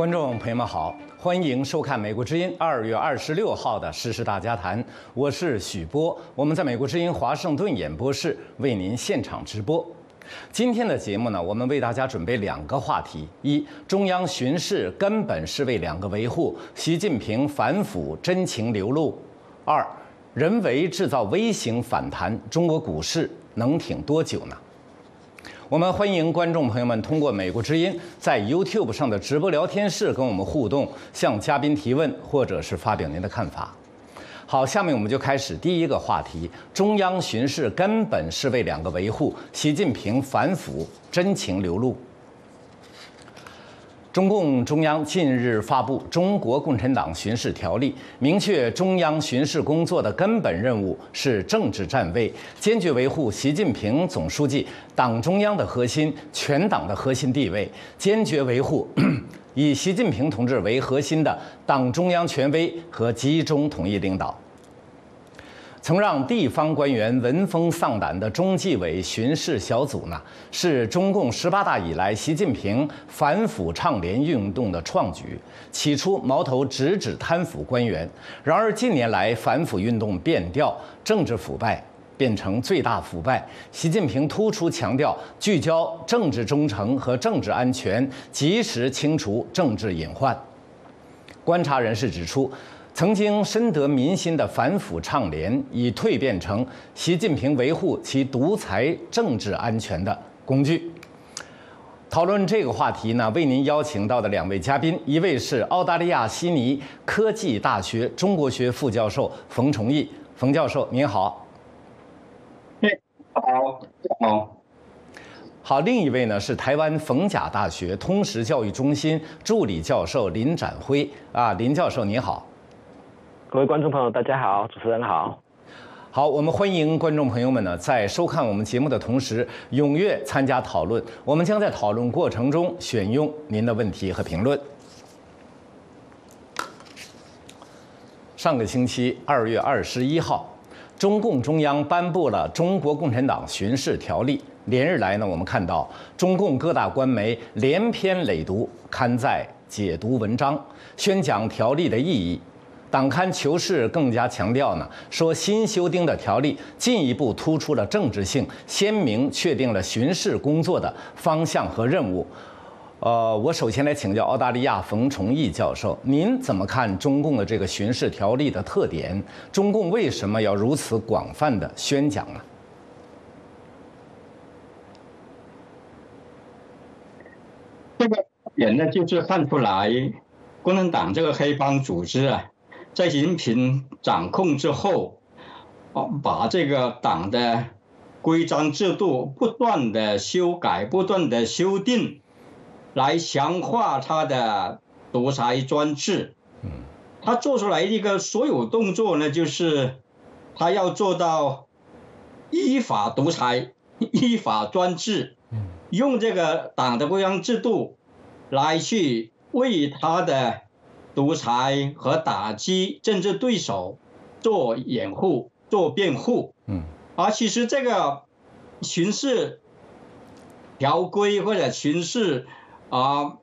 观众朋友们好，欢迎收看《美国之音》二月二十六号的《时事大家谈》，我是许波，我们在美国之音华盛顿演播室为您现场直播。今天的节目呢，我们为大家准备两个话题：一，中央巡视根本是为两个维护，习近平反腐真情流露；二，人为制造微型反弹，中国股市能挺多久呢？我们欢迎观众朋友们通过美国之音在 YouTube 上的直播聊天室跟我们互动，向嘉宾提问，或者是发表您的看法。好，下面我们就开始第一个话题：中央巡视根本是为两个维护，习近平反腐真情流露。中共中央近日发布《中国共产党巡视条例》，明确中央巡视工作的根本任务是政治站位，坚决维护习近平总书记党中央的核心、全党的核心地位，坚决维护 以习近平同志为核心的党中央权威和集中统一领导。曾让地方官员闻风丧胆的中纪委巡视小组呢，是中共十八大以来习近平反腐倡廉运动的创举。起初矛头直指贪腐官员，然而近年来反腐运动变调，政治腐败变成最大腐败。习近平突出强调聚焦政治忠诚和政治安全，及时清除政治隐患。观察人士指出。曾经深得民心的反腐倡廉，已蜕变成习近平维护其独裁政治安全的工具。讨论这个话题呢，为您邀请到的两位嘉宾，一位是澳大利亚悉尼科技大学中国学副教授冯崇义，冯教授您好。哎，好，好。好，另一位呢是台湾逢甲大学通识教育中心助理教授林展辉啊，林教授您好。各位观众朋友，大家好，主持人好。好，我们欢迎观众朋友们呢，在收看我们节目的同时，踊跃参加讨论。我们将在讨论过程中选用您的问题和评论。上个星期二月二十一号，中共中央颁布了《中国共产党巡视条例》。连日来呢，我们看到中共各大官媒连篇累牍刊载解读文章，宣讲条例的意义。党刊《求是》更加强调呢，说新修订的条例进一步突出了政治性，鲜明确定了巡视工作的方向和任务。呃，我首先来请教澳大利亚冯崇义教授，您怎么看中共的这个巡视条例的特点？中共为什么要如此广泛的宣讲呢？这个点呢，就是看出来共产党这个黑帮组织啊。在习近平掌控之后，哦，把这个党的规章制度不断的修改、不断的修订，来强化他的独裁专制。嗯，他做出来一个所有动作呢，就是他要做到依法独裁、依法专制。嗯，用这个党的规章制度来去为他的。独裁和打击政治对手做掩护、做辩护，嗯，而其实这个巡视条规或者巡视啊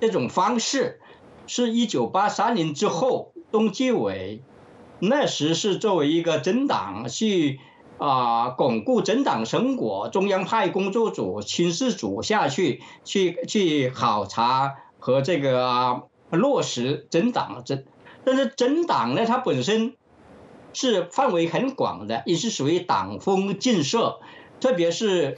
这种方式，是一九八三年之后，中纪委那时是作为一个政党去啊巩固政党成果，中央派工作组、巡视组下去去去考察。和这个啊落实整党整，但是整党呢，它本身是范围很广的，也是属于党风建设，特别是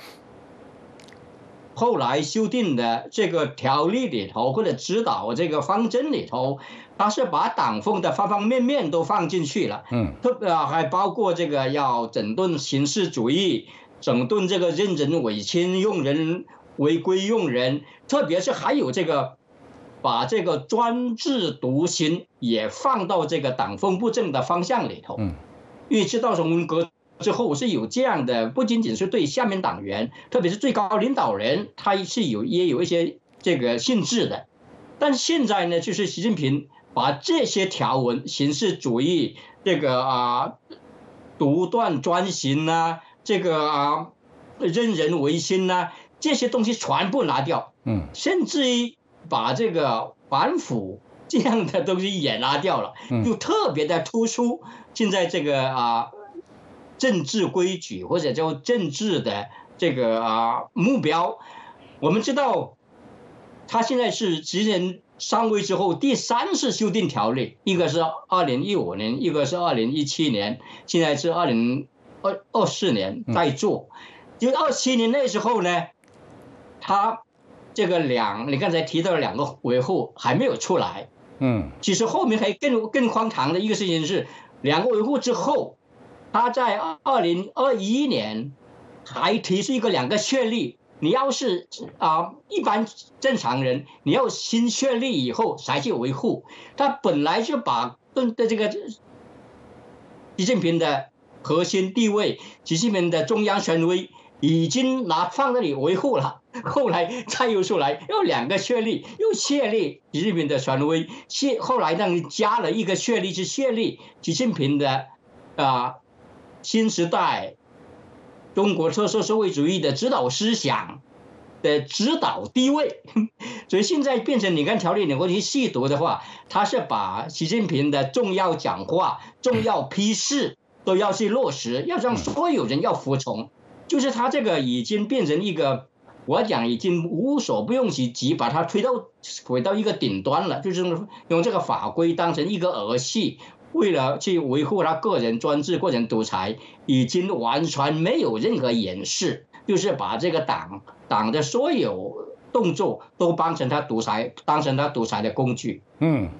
后来修订的这个条例里头或者指导这个方针里头，它是把党风的方方面面都放进去了，嗯，特别还包括这个要整顿形式主义，整顿这个任人唯亲、用人违规用人，特别是还有这个。把这个专制独行也放到这个党风不正的方向里头，嗯，因为知道从文革之后是有这样的，不仅仅是对下面党员，特别是最高领导人，他是有也有一些这个性质的。但现在呢，就是习近平把这些条文，形式主义这个啊，独断专行呐，这个啊，任人唯心呐，这些东西全部拿掉，嗯，甚至于。把这个反腐 这样的东西也拿掉了，就特别的突出。现在这个啊，政治规矩或者叫政治的这个啊目标，我们知道，他现在是执政上位之后第三次修订条例，一个是二零一五年，一个是二零一七年，现在是二零二二四年在做。就二七年那时候呢，他。这个两，你刚才提到的两个维护还没有出来，嗯，其实后面还更更荒唐的一个事情是，两个维护之后，他在二零二一年还提出一个两个确立，你要是啊一般正常人，你要新确立以后才去维护，他本来就把盾的这个习近平的核心地位，习近平的中央权威。已经拿放那里维护了，后来再又出来，又两个确立，又确立习近平的权威，确后来呢加了一个确立，是确立习近平的啊新时代中国特色社会主义的指导思想的指导地位，所以现在变成你看条例，你过去细读的话，他是把习近平的重要讲话、重要批示都要去落实，要让所有人要服从。就是他这个已经变成一个，我讲已经无所不用其极，把它推到回到一个顶端了。就是用这个法规当成一个儿戏，为了去维护他个人专制、个人独裁，已经完全没有任何掩饰，就是把这个党党的所有动作都当成他独裁、当成他独裁的工具。嗯，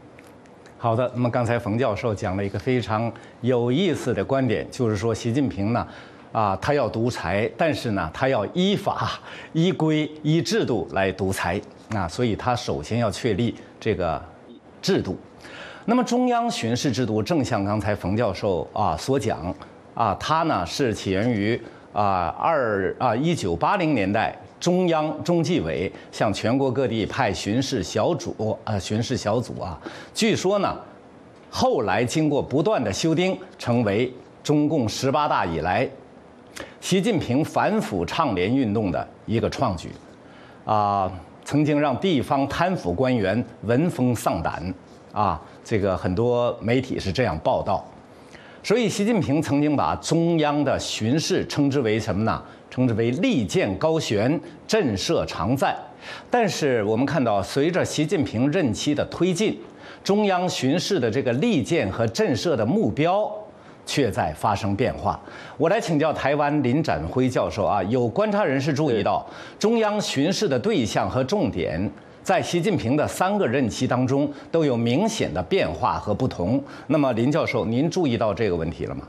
好的。那么刚才冯教授讲了一个非常有意思的观点，就是说习近平呢。啊，他要独裁，但是呢，他要依法、依规、依制度来独裁啊，所以他首先要确立这个制度。那么中央巡视制度，正像刚才冯教授啊所讲啊，它呢是起源于啊二啊一九八零年代，中央中纪委向全国各地派巡视小组啊，巡视小组啊，据说呢，后来经过不断的修订，成为中共十八大以来。习近平反腐倡廉运动的一个创举，啊，曾经让地方贪腐官员闻风丧胆，啊，这个很多媒体是这样报道。所以，习近平曾经把中央的巡视称之为什么呢？称之为利剑高悬，震慑常在。但是，我们看到，随着习近平任期的推进，中央巡视的这个利剑和震慑的目标。却在发生变化。我来请教台湾林展辉教授啊，有观察人士注意到，中央巡视的对象和重点在习近平的三个任期当中都有明显的变化和不同。那么林教授，您注意到这个问题了吗？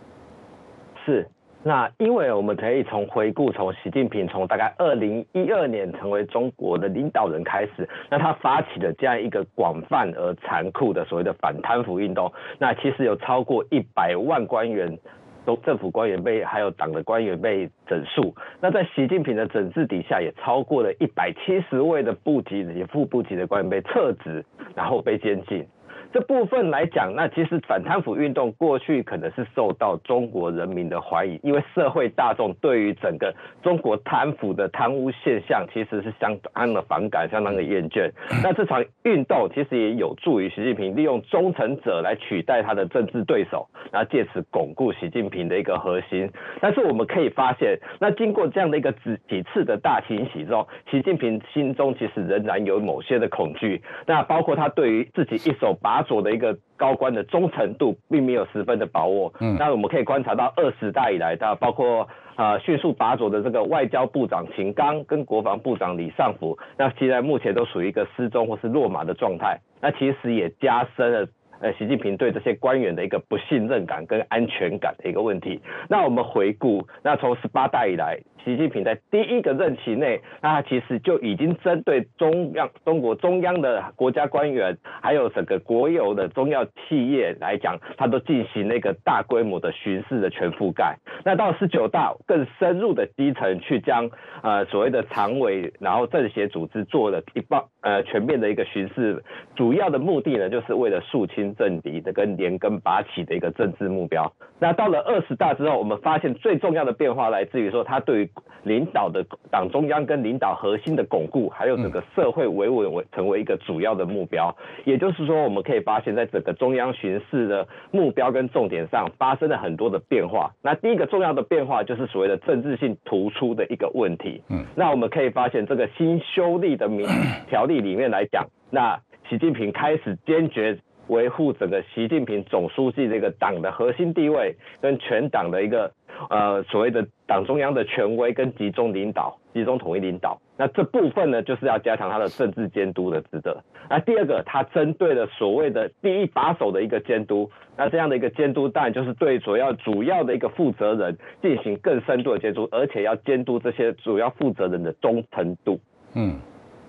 是。那因为我们可以从回顾，从习近平从大概二零一二年成为中国的领导人开始，那他发起了这样一个广泛而残酷的所谓的反贪腐运动，那其实有超过一百万官员，都政府官员被还有党的官员被整肃，那在习近平的整治底下，也超过了一百七十位的部级以及副部级的官员被撤职，然后被监禁。这部分来讲，那其实反贪腐运动过去可能是受到中国人民的怀疑，因为社会大众对于整个中国贪腐的贪污现象其实是相当的反感，相当的厌倦。那这场运动其实也有助于习近平利用忠诚者来取代他的政治对手，然后借此巩固习近平的一个核心。但是我们可以发现，那经过这样的一个几几次的大清洗之后，习近平心中其实仍然有某些的恐惧。那包括他对于自己一手把所的一个高官的忠诚度并没有十分的把握，嗯，那我们可以观察到二十代以来的，包括啊迅速拔走的这个外交部长秦刚跟国防部长李尚福，那现在目前都属于一个失踪或是落马的状态，那其实也加深了。呃，习近平对这些官员的一个不信任感跟安全感的一个问题。那我们回顾，那从十八代以来，习近平在第一个任期内，那他其实就已经针对中央、中国中央的国家官员，还有整个国有的中药企业来讲，他都进行那个大规模的巡视的全覆盖。那到十九大更深入的基层去将呃所谓的常委，然后政协组织做了一帮呃全面的一个巡视，主要的目的呢，就是为了肃清。政敌的跟连根拔起的一个政治目标。那到了二十大之后，我们发现最重要的变化来自于说，他对于领导的党中央跟领导核心的巩固，还有整个社会维稳为成为一个主要的目标。也就是说，我们可以发现，在整个中央巡视的目标跟重点上发生了很多的变化。那第一个重要的变化就是所谓的政治性突出的一个问题。嗯，那我们可以发现，这个新修例的民条例里面来讲，那习近平开始坚决。维护整个习近平总书记这个党的核心地位，跟全党的一个呃所谓的党中央的权威跟集中领导、集中统一领导。那这部分呢，就是要加强他的政治监督的职责。那第二个，他针对了所谓的第一把手的一个监督。那这样的一个监督，当然就是对主要主要的一个负责人进行更深度的监督，而且要监督这些主要负责人的忠诚度。嗯。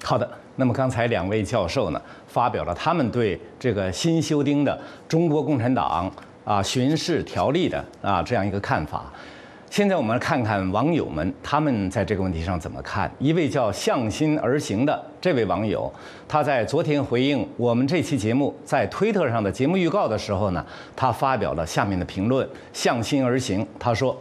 好的，那么刚才两位教授呢，发表了他们对这个新修订的中国共产党啊巡视条例的啊这样一个看法。现在我们来看看网友们他们在这个问题上怎么看。一位叫向心而行的这位网友，他在昨天回应我们这期节目在推特上的节目预告的时候呢，他发表了下面的评论：向心而行，他说。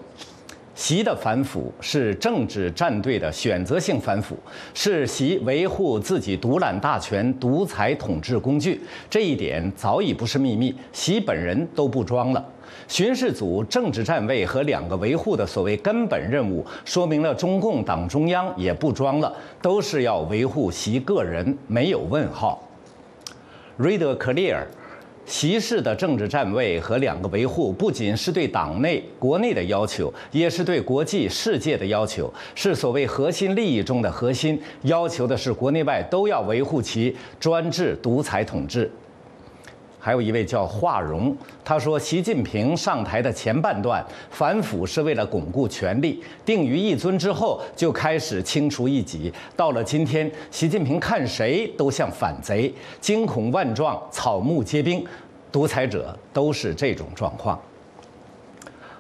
习的反腐是政治站队的选择性反腐，是习维护自己独揽大权、独裁统治工具。这一点早已不是秘密，习本人都不装了。巡视组政治站位和两个维护的所谓根本任务，说明了中共党中央也不装了，都是要维护习个人，没有问号。Read clear。习氏的政治站位和两个维护，不仅是对党内国内的要求，也是对国际世界的要求，是所谓核心利益中的核心。要求的是国内外都要维护其专制独裁统治。还有一位叫华荣，他说：“习近平上台的前半段反腐是为了巩固权力，定于一尊之后就开始清除异己。到了今天，习近平看谁都像反贼，惊恐万状，草木皆兵，独裁者都是这种状况。”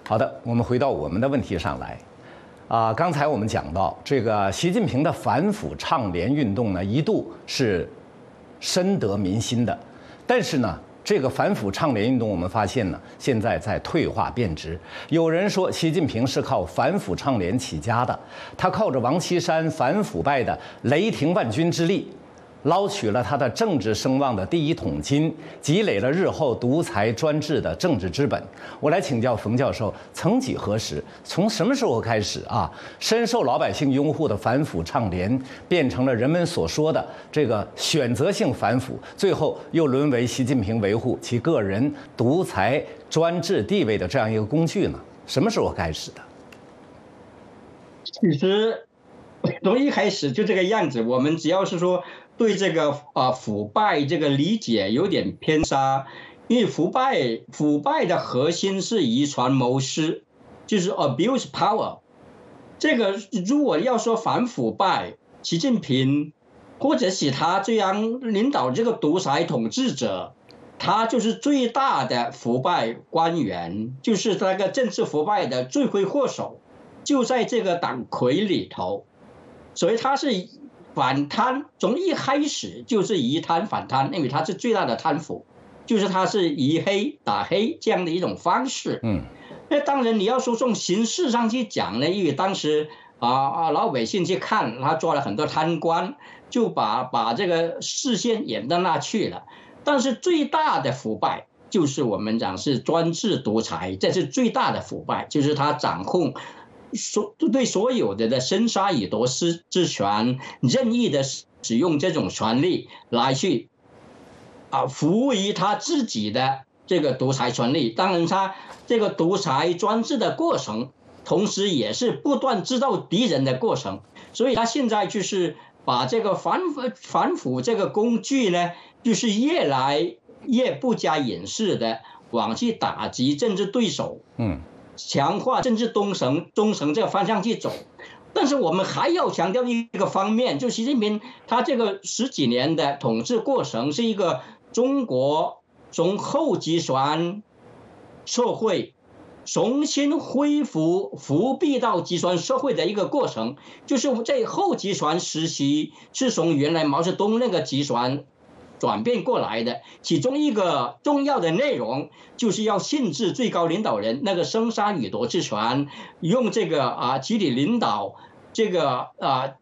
好的，我们回到我们的问题上来。啊，刚才我们讲到这个习近平的反腐倡廉运动呢，一度是深得民心的，但是呢。这个反腐倡廉运动，我们发现呢，现在在退化变质。有人说，习近平是靠反腐倡廉起家的，他靠着王岐山反腐败的雷霆万钧之力。捞取了他的政治声望的第一桶金，积累了日后独裁专制的政治资本。我来请教冯教授：曾几何时，从什么时候开始啊，深受老百姓拥护的反腐倡廉，变成了人们所说的这个选择性反腐，最后又沦为习近平维护其个人独裁专制地位的这样一个工具呢？什么时候开始的？其实从一开始就这个样子。我们只要是说。对这个啊腐败这个理解有点偏差，因为腐败腐败的核心是遗传谋私，就是 abuse power。这个如果要说反腐败，习近平或者是他这样领导这个独裁统治者，他就是最大的腐败官员，就是那个政治腐败的罪魁祸首，就在这个党魁里头，所以他是。反贪从一开始就是以贪反贪，因为他是最大的贪腐，就是他是以黑打黑这样的一种方式。嗯，那当然你要说从形式上去讲呢，因为当时啊啊老百姓去看他抓了很多贪官，就把把这个视线引到那去了。但是最大的腐败就是我们讲是专制独裁，这是最大的腐败，就是他掌控。所对所有的的生杀予夺失之权，任意的使用这种权利来去啊服务于他自己的这个独裁权利。当然，他这个独裁专制的过程，同时也是不断制造敌人的过程。所以他现在就是把这个反反腐这个工具呢，就是越来越不加掩饰的往去打击政治对手。嗯。强化政治忠诚，忠诚这个方向去走，但是我们还要强调一个方面，就习近平他这个十几年的统治过程是一个中国从后集权社会重新恢复复辟到集权社会的一个过程，就是在后集权时期是从原来毛泽东那个集权转变过来的。其中一个重要的内容就是要限制最高领导人那个生杀予夺之权，用这个啊集体领导这个啊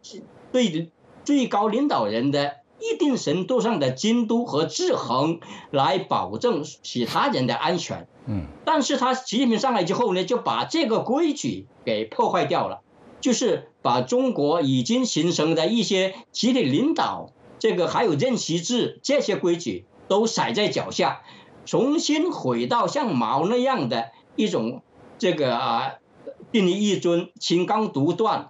对最高领导人的一定程度上的监督和制衡，来保证其他人的安全。嗯，但是他习近平上来之后呢，就把这个规矩给破坏掉了。就是把中国已经形成的一些集体领导，这个还有任期制这些规矩都踩在脚下，重新回到像毛那样的一种这个啊，定立一尊、清纲独断，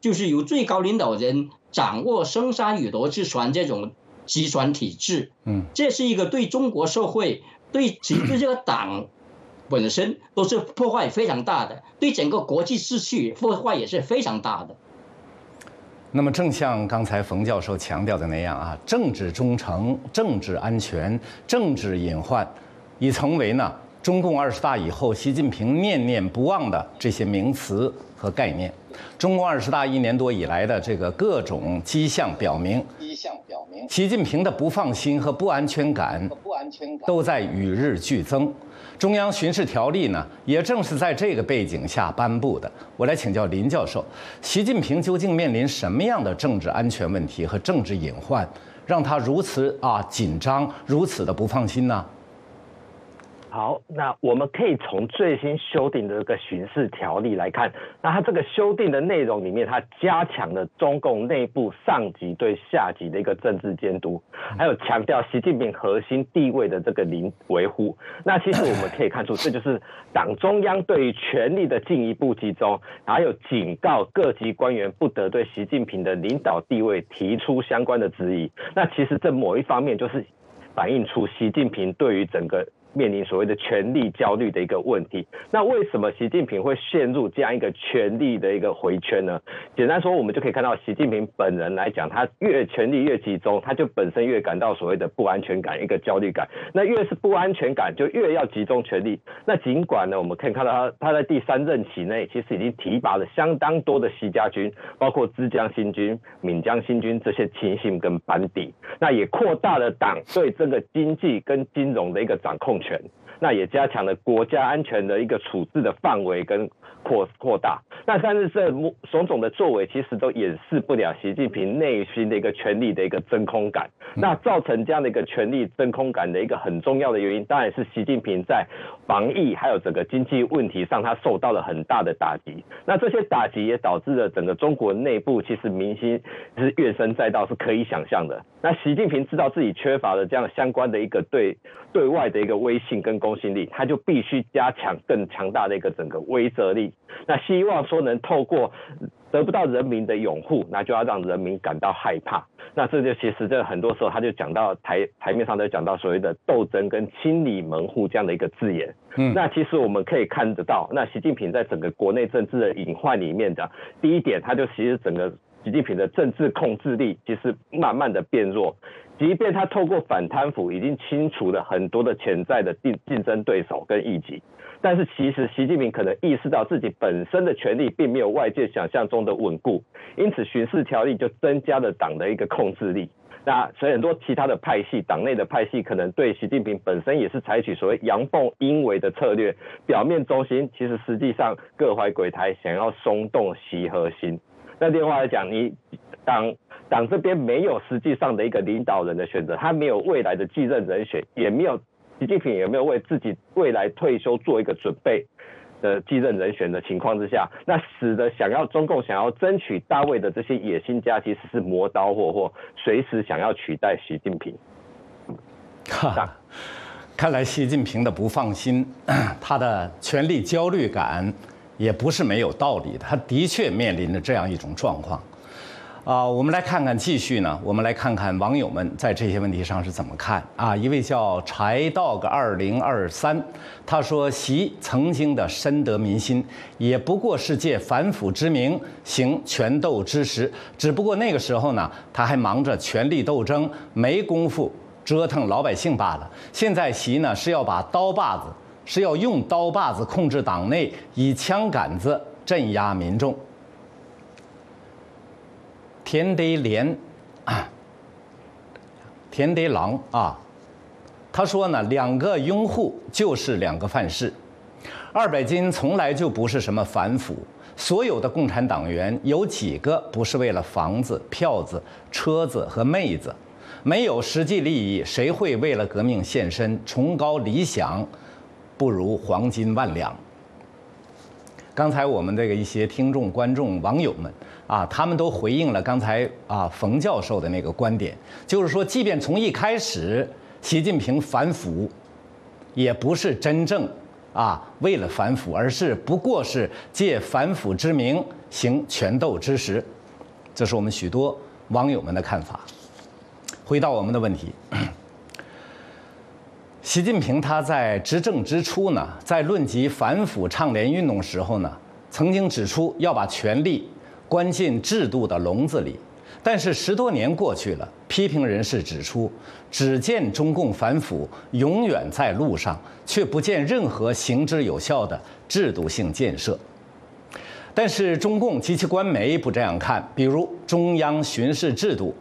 就是由最高领导人掌握生杀予夺之权这种集权体制。嗯，这是一个对中国社会、对其对这个党。本身都是破坏非常大的，对整个国际秩序破坏也是非常大的。那么，正像刚才冯教授强调的那样啊，政治忠诚、政治安全、政治隐患，已成为呢中共二十大以后习近平念念不忘的这些名词和概念。中共二十大一年多以来的这个各种迹象表明，迹象表明，习近平的不放心和不安全感，不安全感都在与日俱增。中央巡视条例呢，也正是在这个背景下颁布的。我来请教林教授，习近平究竟面临什么样的政治安全问题和政治隐患，让他如此啊紧张，如此的不放心呢？好，那我们可以从最新修订的这个巡视条例来看，那它这个修订的内容里面，它加强了中共内部上级对下级的一个政治监督，还有强调习近平核心地位的这个零维护。那其实我们可以看出，这就是党中央对于权力的进一步集中，还有警告各级官员不得对习近平的领导地位提出相关的质疑。那其实这某一方面就是反映出习近平对于整个。面临所谓的权力焦虑的一个问题，那为什么习近平会陷入这样一个权力的一个回圈呢？简单说，我们就可以看到习近平本人来讲，他越权力越集中，他就本身越感到所谓的不安全感，一个焦虑感。那越是不安全感，就越要集中权力。那尽管呢，我们可以看到他他在第三任期内，其实已经提拔了相当多的习家军，包括浙江新军、闽江新军这些亲信跟班底，那也扩大了党对这个经济跟金融的一个掌控。那也加强了国家安全的一个处置的范围跟扩扩大。那但是这种种的作为，其实都掩饰不了习近平内心的一个权力的一个真空感。那造成这样的一个权力真空感的一个很重要的原因，当然是习近平在防疫还有整个经济问题上，他受到了很大的打击。那这些打击也导致了整个中国内部其实民心是怨声载道，是可以想象的。那习近平知道自己缺乏了这样相关的一个对对外的一个威信跟公信力，他就必须加强更强大的一个整个威慑力。那希望说能透过得不到人民的拥护，那就要让人民感到害怕。那这就其实这很多时候他就讲到台台面上都讲到所谓的斗争跟清理门户这样的一个字眼。嗯，那其实我们可以看得到，那习近平在整个国内政治的隐患里面的第一点，他就其实整个习近平的政治控制力其实慢慢的变弱。即便他透过反贪腐已经清除了很多的潜在的竞竞争对手跟异己，但是其实习近平可能意识到自己本身的权力并没有外界想象中的稳固，因此巡视条例就增加了党的一个控制力。那所以很多其他的派系，党内的派系可能对习近平本身也是采取所谓阳奉阴违的策略，表面中心，其实实际上各怀鬼胎，想要松动习核心。那另外来讲，你党党这边没有实际上的一个领导人的选择，他没有未来的继任人选，也没有习近平也没有为自己未来退休做一个准备的继任人选的情况之下，那使得想要中共想要争取大位的这些野心家，其实是磨刀霍霍，随时想要取代习近平。哈，看来习近平的不放心，他的权力焦虑感。也不是没有道理的，他的确面临着这样一种状况，啊，我们来看看继续呢，我们来看看网友们在这些问题上是怎么看啊？一位叫柴 dog 二零二三，他说习曾经的深得民心，也不过是借反腐之名行权斗之实，只不过那个时候呢，他还忙着权力斗争，没工夫折腾老百姓罢了。现在习呢是要把刀把子。是要用刀把子控制党内，以枪杆子镇压民众。田德莲啊，田德郎啊，他说呢，两个拥护就是两个范式。二百斤从来就不是什么反腐，所有的共产党员有几个不是为了房子、票子、车子和妹子？没有实际利益，谁会为了革命献身？崇高理想，不如黄金万两。刚才我们这个一些听众、观众、网友们啊，他们都回应了刚才啊冯教授的那个观点，就是说，即便从一开始习近平反腐，也不是真正。啊，为了反腐，而是不过是借反腐之名行权斗之实，这是我们许多网友们的看法。回到我们的问题，习近平他在执政之初呢，在论及反腐倡廉运动时候呢，曾经指出要把权力关进制度的笼子里。但是十多年过去了，批评人士指出，只见中共反腐永远在路上，却不见任何行之有效的制度性建设。但是中共及其官媒不这样看，比如中央巡视制度，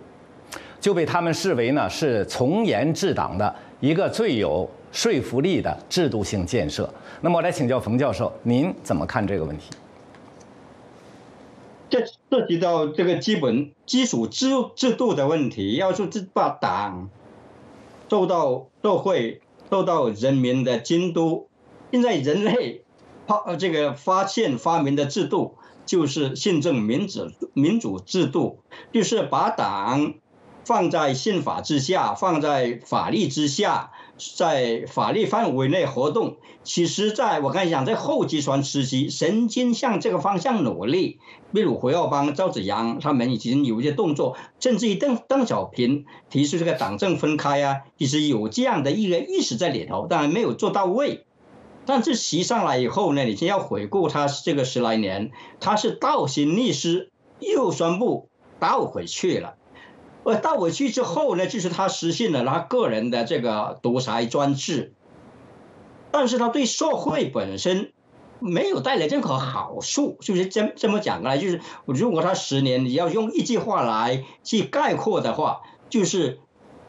就被他们视为呢是从严治党的一个最有说服力的制度性建设。那么我来请教冯教授，您怎么看这个问题？这涉及到这个基本基础制制度的问题，要是把党受到社会受到人民的监督，现在人类发这个发现发明的制度就是宪政民主民主制度，就是把党放在宪法之下，放在法律之下。在法律范围内活动，其实在我刚才讲，在后集团时期，曾经向这个方向努力，比如胡耀邦、赵紫阳他们已经有一些动作，甚至于邓邓小平提出这个党政分开啊，其实有这样的一个意识在里头，当然没有做到位。但是提上来以后呢，你先要回顾他这个十来年，他是倒行逆施，又宣布倒回去了。呃，倒回去之后呢，就是他实现了他个人的这个独裁专制，但是他对社会本身没有带来任何好处，是不是这这么讲呢？就是如果他十年你要用一句话来去概括的话，就是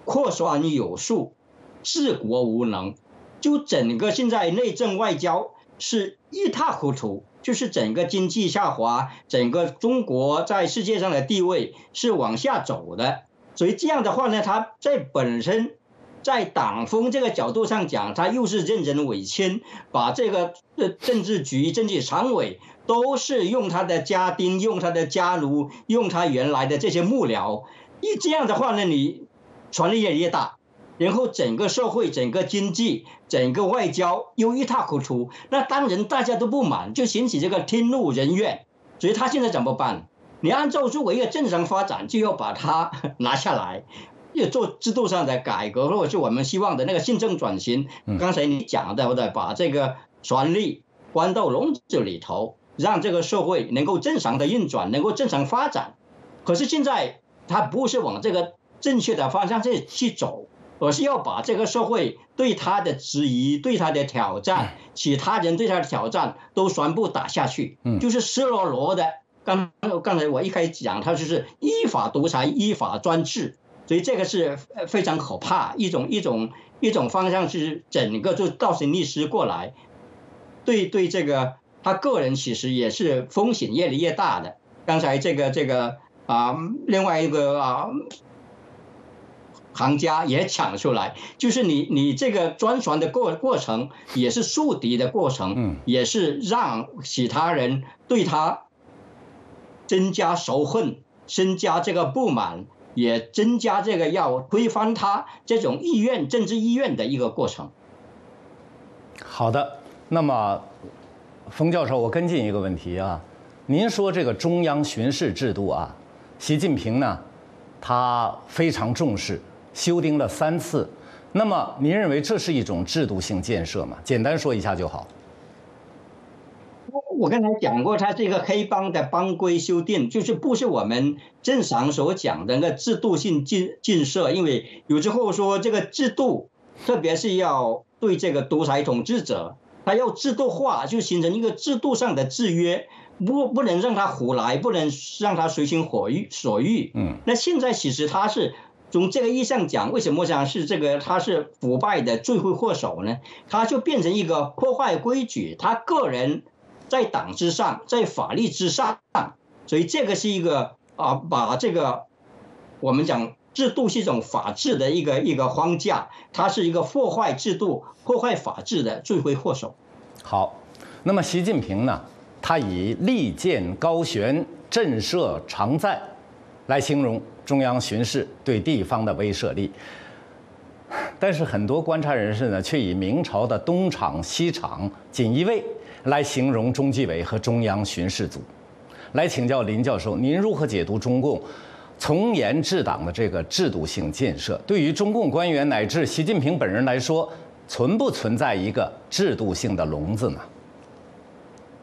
扩张有术，治国无能，就整个现在内政外交是一塌糊涂，就是整个经济下滑，整个中国在世界上的地位是往下走的。所以这样的话呢，他在本身在党风这个角度上讲，他又是任人唯亲，把这个呃政治局、政治常委都是用他的家丁、用他的家奴、用他原来的这些幕僚。一这样的话呢，你权力越来越大，然后整个社会、整个经济、整个外交又一塌糊涂，那当然大家都不满，就引起这个天怒人怨。所以他现在怎么办？你按照作为一个正常发展，就要把它 拿下来，要做制度上的改革，或者是我们希望的那个宪政转型。刚才你讲的，或者把这个权力关到笼子里头，让这个社会能够正常的运转，能够正常发展。可是现在它不是往这个正确的方向去去走，而是要把这个社会对他的质疑、对他的挑战、其他人对他的挑战都全部打下去，就是赤裸裸的。刚刚才我一开始讲，他就是依法独裁、依法专制，所以这个是非常可怕一种一种一种方向，是整个就倒行逆施过来，对对这个他个人其实也是风险越来越大的。刚才这个这个啊，另外一个啊行家也讲出来，就是你你这个专传的过过程也是树敌的过程，嗯，也是让其他人对他。增加仇恨，增加这个不满，也增加这个要推翻他这种意愿、政治意愿的一个过程。好的，那么冯教授，我跟进一个问题啊，您说这个中央巡视制度啊，习近平呢，他非常重视，修订了三次，那么您认为这是一种制度性建设吗？简单说一下就好。我刚才讲过，它这个黑帮的帮规修订，就是不是我们正常所讲的那个制度性建建设。因为有时候说这个制度，特别是要对这个独裁统治者，他要制度化，就形成一个制度上的制约，不不能让他胡来，不能让他随心所欲所欲。嗯，那现在其实他是从这个意义上讲，为什么讲是这个他是腐败的罪魁祸首呢？他就变成一个破坏规矩，他个人在党之上，在法律之上，所以这个是一个啊，把这个我们讲制度是一种法治的一个一个框架，它是一个破坏制度、破坏法治的罪魁祸首。好，那么习近平呢？他以利剑高悬、震慑常在来形容中央巡视对地方的威慑力，但是很多观察人士呢，却以明朝的东厂、西厂、锦衣卫来形容中纪委和中央巡视组。来请教林教授，您如何解读中共从严治党的这个制度性建设？对于中共官员乃至习近平本人来说，存不存在一个制度性的笼子呢？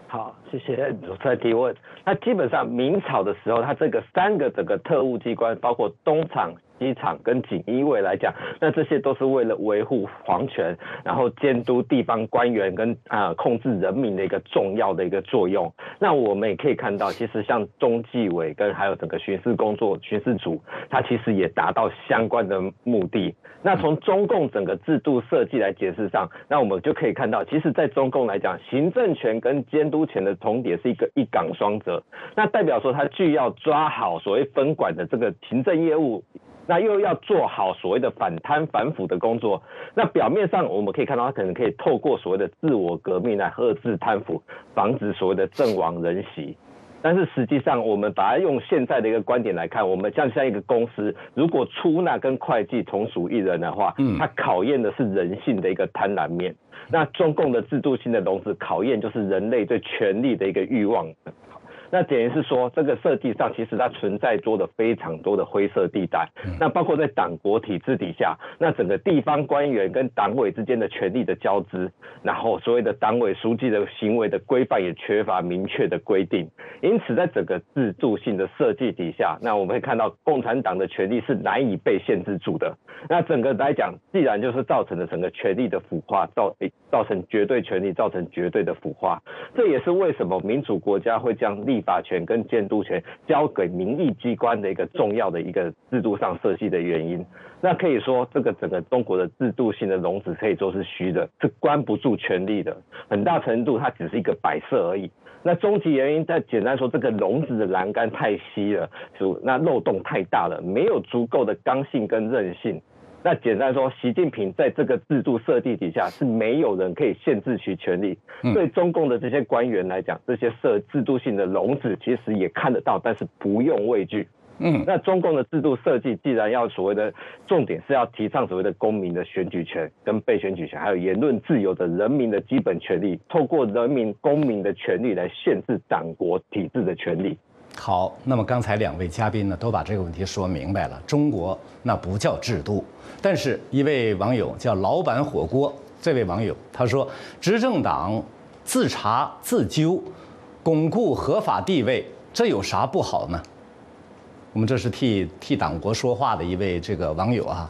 好，谢谢主持人提问。那基本上明朝的时候，它这个三个整个特务机关，包括东厂。机场跟锦衣卫来讲，那这些都是为了维护皇权，然后监督地方官员跟啊控制人民的一个重要的一个作用。那我们也可以看到，其实像中纪委跟还有整个巡视工作巡视组，它其实也达到相关的目的。那从中共整个制度设计来解释上，那我们就可以看到，其实，在中共来讲，行政权跟监督权的重叠是一个一岗双责责。那代表说，他既要抓好所谓分管的这个行政业务。那又要做好所谓的反贪反腐的工作，那表面上我们可以看到，他可能可以透过所谓的自我革命来遏制贪腐，防止所谓的阵亡人袭。但是实际上，我们把它用现在的一个观点来看，我们像像一个公司，如果出纳跟会计同属一人的话，嗯，它考验的是人性的一个贪婪面。那中共的制度性的笼子，考验就是人类对权力的一个欲望。那等于是说，这个设计上其实它存在多的非常多的灰色地带。那包括在党国体制底下，那整个地方官员跟党委之间的权力的交织，然后所谓的党委书记的行为的规范也缺乏明确的规定。因此，在整个制度性的设计底下，那我们会看到共产党的权力是难以被限制住的。那整个来讲，既然就是造成了整个权力的腐化，造造成绝对权力，造成绝对的腐化。这也是为什么民主国家会将立法权跟监督权交给民意机关的一个重要的一个制度上设计的原因。那可以说，这个整个中国的制度性的笼子可以说是虚的，是关不住权力的。很大程度，它只是一个摆设而已。那终极原因，在简单说，这个笼子的栏杆太稀了，就那漏洞太大了，没有足够的刚性跟韧性。那简单说，习近平在这个制度设计底下是没有人可以限制其权利。对中共的这些官员来讲，这些设制度性的笼子其实也看得到，但是不用畏惧。嗯，那中共的制度设计既然要所谓的重点是要提倡所谓的公民的选举权跟被选举权，还有言论自由的人民的基本权利，透过人民公民的权利来限制党国体制的权利。好，那么刚才两位嘉宾呢都把这个问题说明白了。中国那不叫制度，但是一位网友叫老板火锅，这位网友他说，执政党自查自纠，巩固合法地位，这有啥不好呢？我们这是替替党国说话的一位这个网友啊，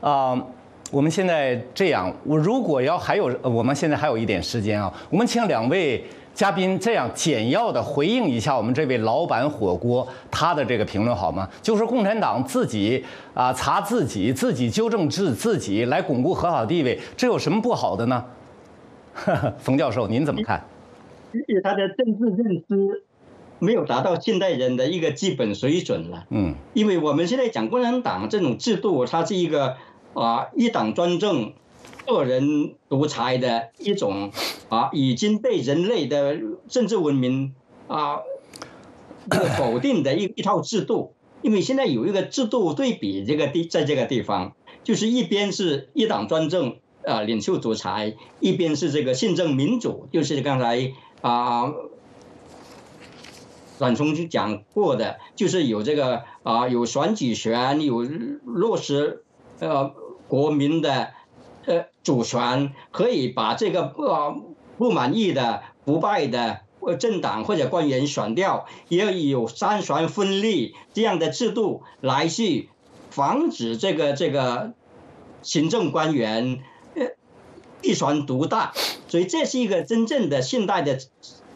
啊，我们现在这样，我如果要还有，我们现在还有一点时间啊，我们请两位。嘉宾这样简要的回应一下我们这位老板火锅他的这个评论好吗？就是共产党自己啊查自己，自己纠正自自己来巩固合法地位，这有什么不好的呢？冯教授您怎么看？因为他的政治认知没有达到现代人的一个基本水准了。嗯，因为我们现在讲共产党这种制度，它是一个啊一党专政。个人独裁的一种啊，已经被人类的政治文明啊 否定的一一套制度。因为现在有一个制度对比，这个地在这个地方，就是一边是一党专政啊，领袖独裁，一边是这个宪政民主，就是刚才啊阮聪就讲过的，就是有这个啊有选举权，有落实呃国民的。呃，主权可以把这个不不满意的、不败的政党或者官员选掉，也有三权分立这样的制度来去防止这个这个行政官员呃一权独大，所以这是一个真正的现代的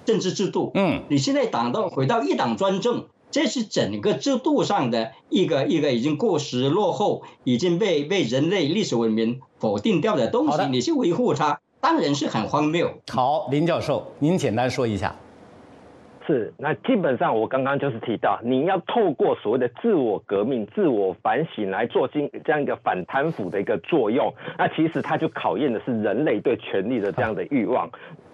政治制度。嗯，你现在党到回到一党专政，这是整个制度上的一个一个已经过时、落后，已经被被人类历史文明否定掉的东西，你去维护它，当然是很荒谬。好，林教授，您简单说一下。是，那基本上我刚刚就是提到，你要透过所谓的自我革命、自我反省来做进这样一个反贪腐的一个作用。那其实它就考验的是人类对权力的这样的欲望。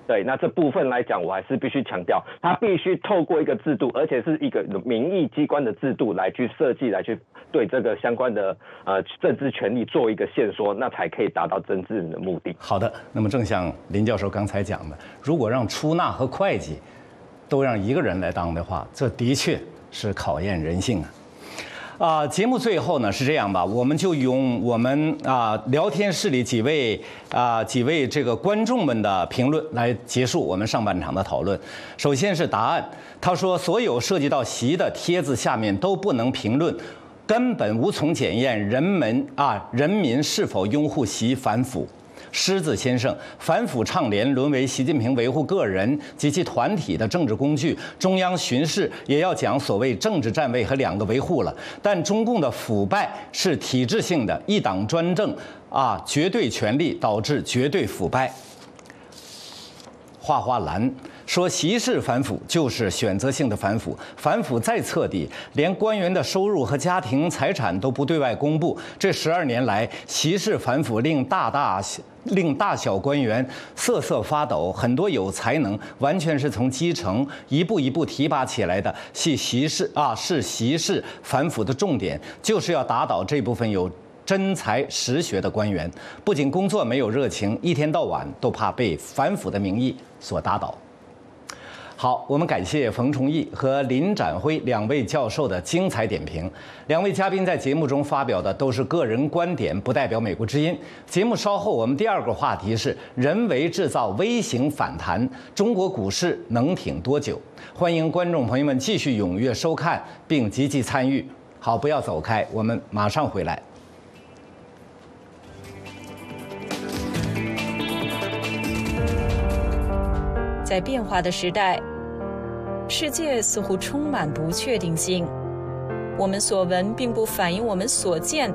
对，那这部分来讲，我还是必须强调，它必须透过一个制度，而且是一个民意机关的制度来去设计，来去对这个相关的呃政治权利做一个限缩，那才可以达到真正的目的。好的，那么正像林教授刚才讲的，如果让出纳和会计都让一个人来当的话，这的确是考验人性啊。啊，节目最后呢是这样吧，我们就用我们啊聊天室里几位啊几位这个观众们的评论来结束我们上半场的讨论。首先是答案，他说所有涉及到习的帖子下面都不能评论，根本无从检验人们啊人民是否拥护习反腐。狮子先生反腐倡廉沦为习近平维护个人及其团体的政治工具，中央巡视也要讲所谓政治站位和两个维护了。但中共的腐败是体制性的，一党专政啊，绝对权力导致绝对腐败。花花蓝。说习氏反腐就是选择性的反腐，反腐再彻底，连官员的收入和家庭财产都不对外公布。这十二年来，习氏反腐令大大令大小官员瑟瑟发抖，很多有才能完全是从基层一步一步提拔起来的，是习氏啊，是习氏反腐的重点，就是要打倒这部分有真才实学的官员，不仅工作没有热情，一天到晚都怕被反腐的名义所打倒。好，我们感谢冯崇义和林展辉两位教授的精彩点评。两位嘉宾在节目中发表的都是个人观点，不代表美国之音。节目稍后，我们第二个话题是人为制造微型反弹，中国股市能挺多久？欢迎观众朋友们继续踊跃收看并积极参与。好，不要走开，我们马上回来。在变化的时代，世界似乎充满不确定性。我们所闻并不反映我们所见。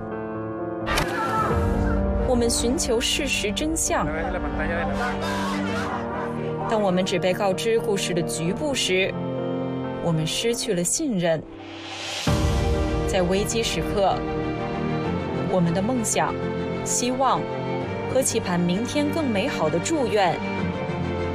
我们寻求事实真相。当我们只被告知故事的局部时，我们失去了信任。在危机时刻，我们的梦想、希望和期盼明天更美好的祝愿。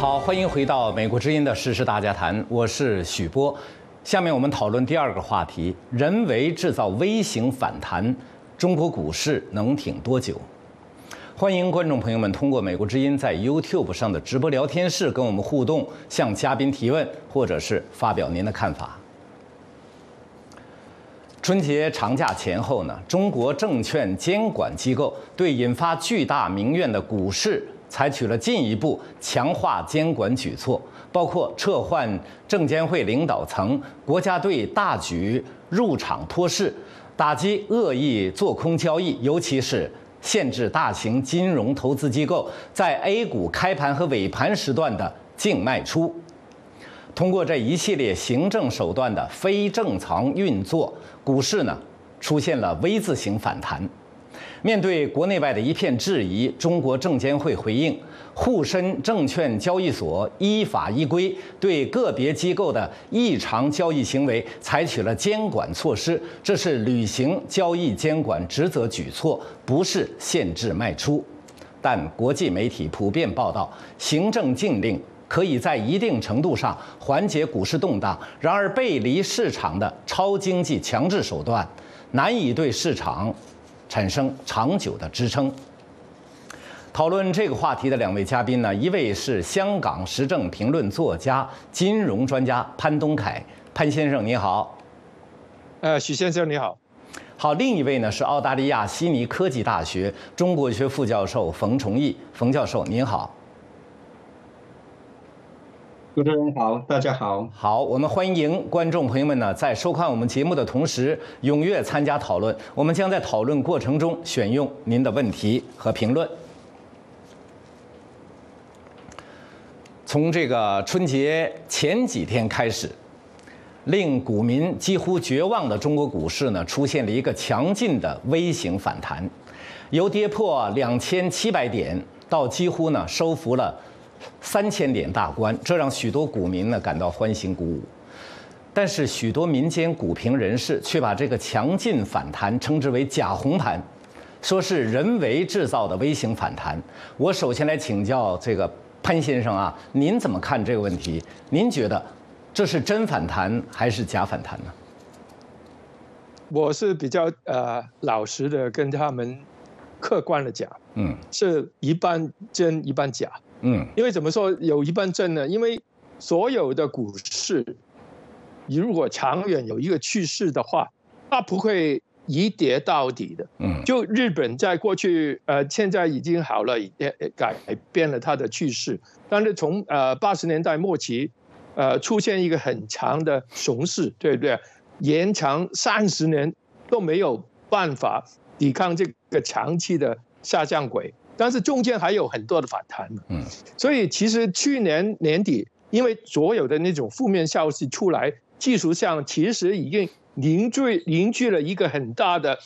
好欢迎回到美国之音的时事大家谈，我是许波。下面我们讨论第二个话题：人为制造微型反弹，中国股市能挺多久？欢迎观众朋友们通过美国之音在 YouTube 上的直播聊天室跟我们互动，向嘉宾提问，或者是发表您的看法。春节长假前后呢，中国证券监管机构对引发巨大民怨的股市。采取了进一步强化监管举措，包括撤换证监会领导层，国家队大举入场托市，打击恶意做空交易，尤其是限制大型金融投资机构在 A 股开盘和尾盘时段的净卖出。通过这一系列行政手段的非正常运作，股市呢出现了 V 字形反弹。面对国内外的一片质疑，中国证监会回应：沪深证券交易所依法依规对个别机构的异常交易行为采取了监管措施，这是履行交易监管职责举措，不是限制卖出。但国际媒体普遍报道，行政禁令可以在一定程度上缓解股市动荡。然而，背离市场的超经济强制手段，难以对市场产生长久的支撑。讨论这个话题的两位嘉宾呢，一位是香港时政评论作家、金融专家潘东凯，潘先生你好。呃，许先生你好。好，另一位呢是澳大利亚悉尼科技大学中国学副教授冯崇义，冯教授您好。主持人好，大家好。好，我们欢迎观众朋友们呢，在收看我们节目的同时，踊跃参加讨论。我们将在讨论过程中选用您的问题和评论。从这个春节前几天开始。令股民几乎绝望的中国股市呢，出现了一个强劲的微型反弹，由跌破两千七百点到几乎呢收复了三千点大关，这让许多股民呢感到欢欣鼓舞。但是许多民间股评人士却把这个强劲反弹称之为假红盘，说是人为制造的微型反弹。我首先来请教这个潘先生啊，您怎么看这个问题？您觉得？这是真反弹还是假反弹呢？我是比较呃老实的跟他们客观的讲，嗯，是一半真一半假，嗯，因为怎么说有一半真呢？因为所有的股市，你如果长远有一个趋势的话，它不会一跌到底的，嗯，就日本在过去呃现在已经好了，也改变了它的趋势，但是从呃八十年代末期。呃，出现一个很长的熊市，对不对？延长三十年都没有办法抵抗这个长期的下降轨，但是中间还有很多的反弹。嗯，所以其实去年年底，因为所有的那种负面消息出来，技术上其实已经凝聚凝聚了一个很大的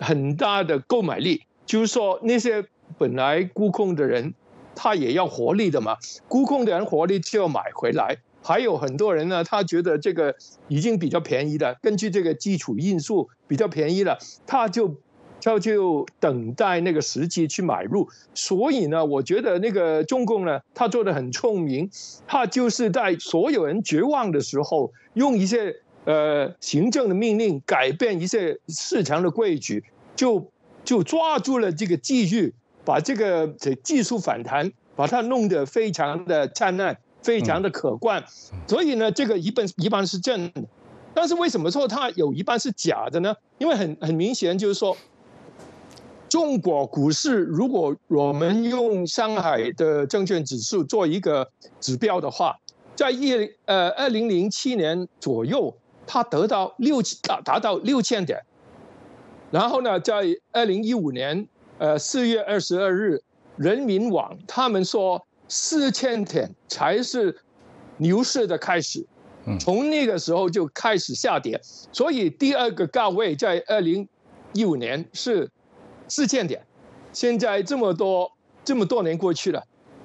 很大的购买力，就是说那些本来沽空的人，他也要活力的嘛，沽空的人活力就要买回来。还有很多人呢，他觉得这个已经比较便宜了，根据这个基础因素比较便宜了，他就他就等待那个时机去买入。所以呢，我觉得那个中共呢，他做的很聪明，他就是在所有人绝望的时候，用一些呃行政的命令改变一些市场的规矩，就就抓住了这个机遇，把这个技术反弹把它弄得非常的灿烂。非常的可观，所以呢，这个一半一半是正的，但是为什么说它有一半是假的呢？因为很很明显就是说，中国股市如果我们用上海的证券指数做一个指标的话，在一呃二零零七年左右，它得到六达达到六千点，然后呢，在二零一五年呃四月二十二日，人民网他们说。四千点才是牛市的开始，从那个时候就开始下跌，所以第二个高位在二零一五年是四千点，现在这么多这么多年过去了，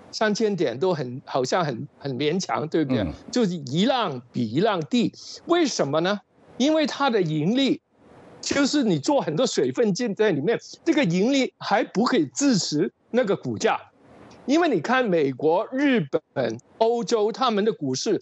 三千点都很好像很很勉强，对不对？就是一浪比一浪低，为什么呢？因为它的盈利就是你做很多水分进在里面，这个盈利还不可以支持那个股价。因为你看，美国、日本、欧洲，他们的股市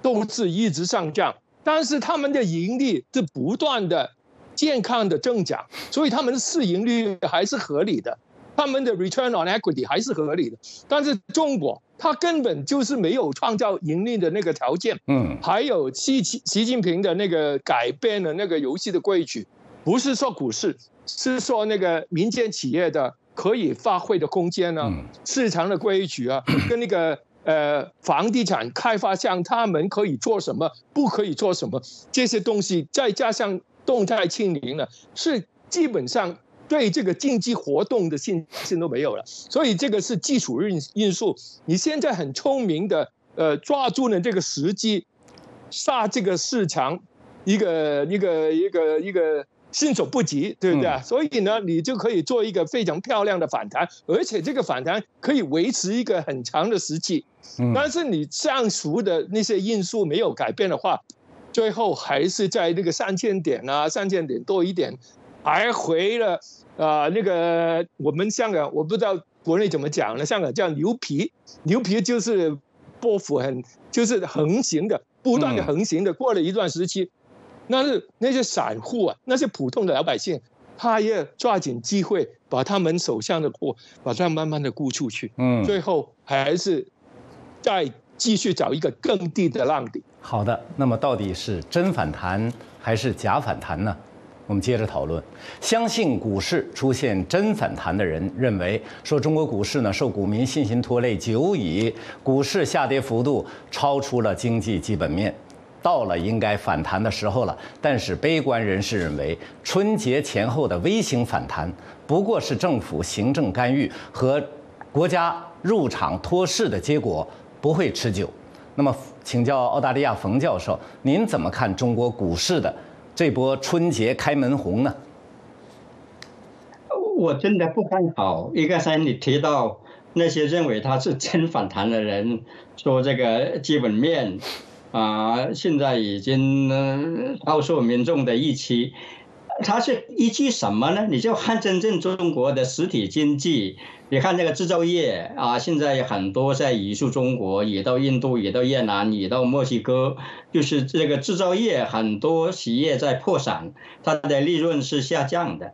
都是一直上涨，但是他们的盈利是不断的健康的增长，所以他们的市盈率还是合理的，他们的 return on equity 还是合理的。但是中国，它根本就是没有创造盈利的那个条件。嗯，还有习习习近平的那个改变了那个游戏的规矩，不是说股市，是说那个民间企业的。可以发挥的空间呢？市场的规矩啊，跟那个呃房地产开发商他们可以做什么，不可以做什么，这些东西再加上动态清零了，是基本上对这个经济活动的信心都没有了。所以这个是基础因因素。你现在很聪明的呃抓住了这个时机，杀这个市场一个一个一个一个。新手不及，对不对啊？所以呢，你就可以做一个非常漂亮的反弹，而且这个反弹可以维持一个很长的时期。但是你上述的那些因素没有改变的话，最后还是在那个三千点啊，三千点多一点，还回了啊。那个我们香港，我不知道国内怎么讲呢？香港叫牛皮，牛皮就是波幅很就是横行的，不断的横行的。过了一段时期，那是那些散户啊，那些普通的老百姓，他也抓紧机会把他们手上的货，把它慢慢的沽出去。嗯，最后还是再继续找一个更低的浪底。好的，那么到底是真反弹还是假反弹呢？我们接着讨论，相信股市出现真反弹的人认为，说中国股市呢受股民信心拖累久矣，股市下跌幅度超出了经济基本面，到了应该反弹的时候了。但是悲观人士认为，春节前后的微型反弹不过是政府行政干预和国家入场托市的结果，不会持久。那么，请教澳大利亚冯教授，您怎么看中国股市的？这波春节开门红呢？我真的不看好。一个是你提到那些认为它是真反弹的人，说这个基本面啊，现在已经超出民众的预期。它是依据什么呢？你就看真正中国的实体经济，你看这个制造业啊，现在很多在移出中国，移到印度，移到越南，移到墨西哥，就是这个制造业很多企业在破产，它的利润是下降的。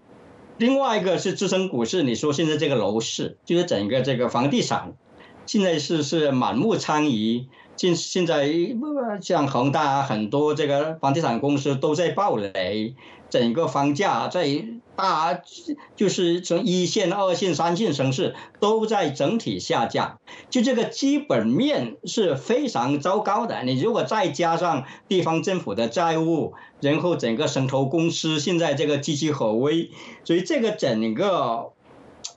另外一个是支撑股市，你说现在这个楼市，就是整个这个房地产，现在是是满目疮痍，现现在像恒大很多这个房地产公司都在暴雷。整个房价在大，就是从一线、二线、三线城市都在整体下降，就这个基本面是非常糟糕的。你如果再加上地方政府的债务，然后整个城投公司现在这个岌岌可危，所以这个整个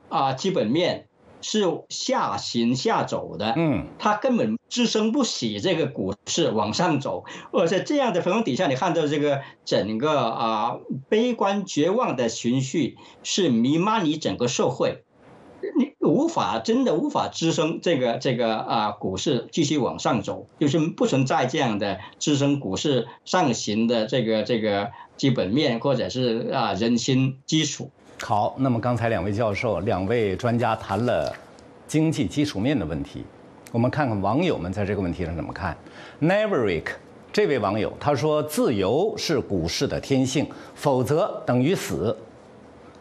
啊基本面。是下行下走的，嗯，它根本支撑不起这个股市往上走，而且这样的氛围底下，你看到这个整个啊悲观绝望的情绪是弥漫于整个社会，你无法真的无法支撑这个这个啊股市继续往上走，就是不存在这样的支撑股市上行的这个这个基本面或者是啊人心基础。好，那么刚才两位教授、两位专家谈了经济基础面的问题，我们看看网友们在这个问题上怎么看。Neverick 这位网友他说：“自由是股市的天性，否则等于死。”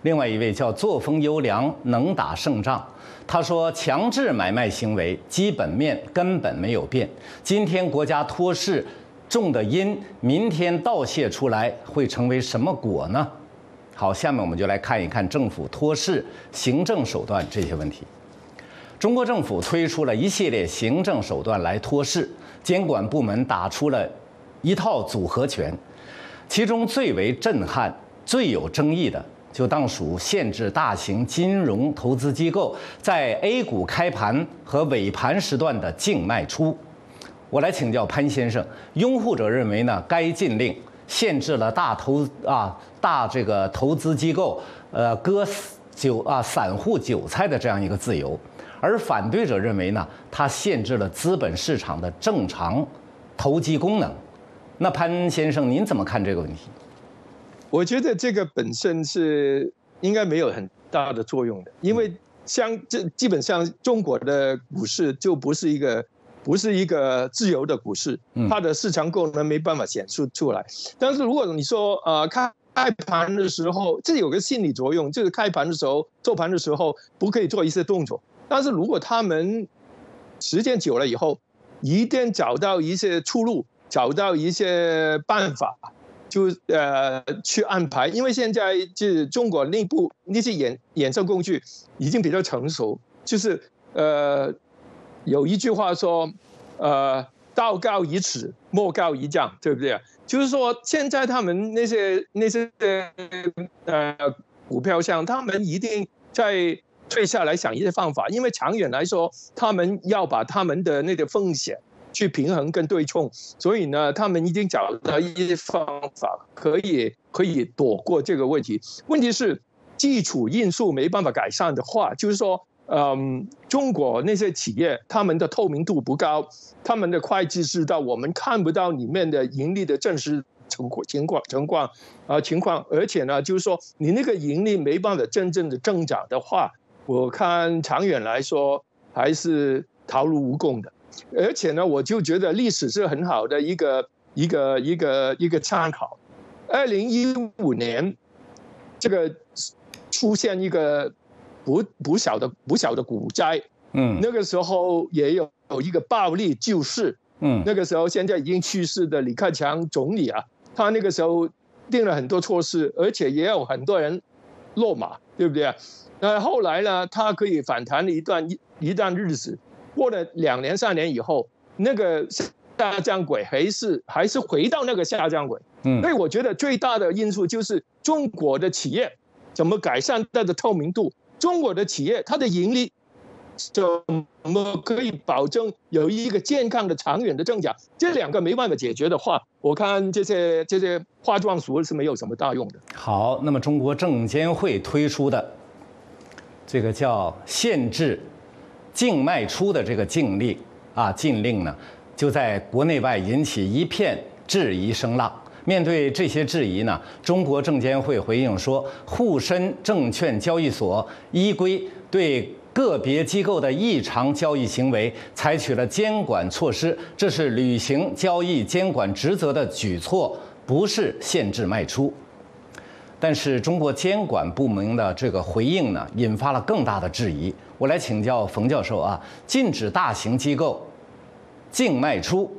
另外一位叫作风优良、能打胜仗，他说：“强制买卖行为基本面根本没有变，今天国家托市种的因，明天倒泄出来会成为什么果呢？”好，下面我们就来看一看政府托市行政手段这些问题。中国政府推出了一系列行政手段来托市，监管部门打出了一套组合拳。其中最为震撼、最有争议的，就当属限制大型金融投资机构在 A 股开盘和尾盘时段的净卖出。我来请教潘先生，拥护者认为呢？该禁令。限制了大投啊大这个投资机构呃割韭啊散户韭菜的这样一个自由，而反对者认为呢，它限制了资本市场的正常投机功能。那潘先生您怎么看这个问题？我觉得这个本身是应该没有很大的作用的，因为像这基本上中国的股市就不是一个。不是一个自由的股市，它的市场功能没办法显示出来。但是如果你说呃开开盘的时候，这有个心理作用，就是开盘的时候做盘的时候不可以做一些动作。但是如果他们时间久了以后，一定找到一些出路，找到一些办法，就呃去安排。因为现在就是中国内部那些衍衍生工具已经比较成熟，就是呃。有一句话说，呃，道高一尺，魔高一丈，对不对？就是说，现在他们那些那些呃股票上，他们一定在退下来想一些方法，因为长远来说，他们要把他们的那个风险去平衡跟对冲，所以呢，他们一定找到一些方法，可以可以躲过这个问题。问题是，基础因素没办法改善的话，就是说。嗯，中国那些企业，他们的透明度不高，他们的会计知道我们看不到里面的盈利的真实情况情况情况啊情况，而且呢，就是说你那个盈利没办法真正的增长的话，我看长远来说还是逃无无功的。而且呢，我就觉得历史是很好的一个一个一个一个参考。二零一五年，这个出现一个不不小的不小的股灾，嗯，那个时候也有有一个暴力救市，嗯，那个时候现在已经去世的李克强总理啊，他那个时候定了很多措施，而且也有很多人落马，对不对啊？那后来呢，它可以反弹了一段一一段日子，过了两年三年以后，那个下降轨还是还是回到那个下降轨。嗯，所以我觉得最大的因素就是中国的企业怎么改善它的透明度，中国的企业它的盈利怎么可以保证有一个健康的长远的增长？这两个没办法解决的话，我看这些这些化妆术是没有什么大用的。好，那么中国证监会推出的这个叫限制净卖出的这个禁令啊，禁令呢，就在国内外引起一片质疑声浪。面对这些质疑呢，中国证监会回应说，沪深证券交易所依规对个别机构的异常交易行为采取了监管措施，这是履行交易监管职责的举措，不是限制卖出。但是中国监管部门的这个回应呢，引发了更大的质疑。我来请教冯教授啊，禁止大型机构净卖出。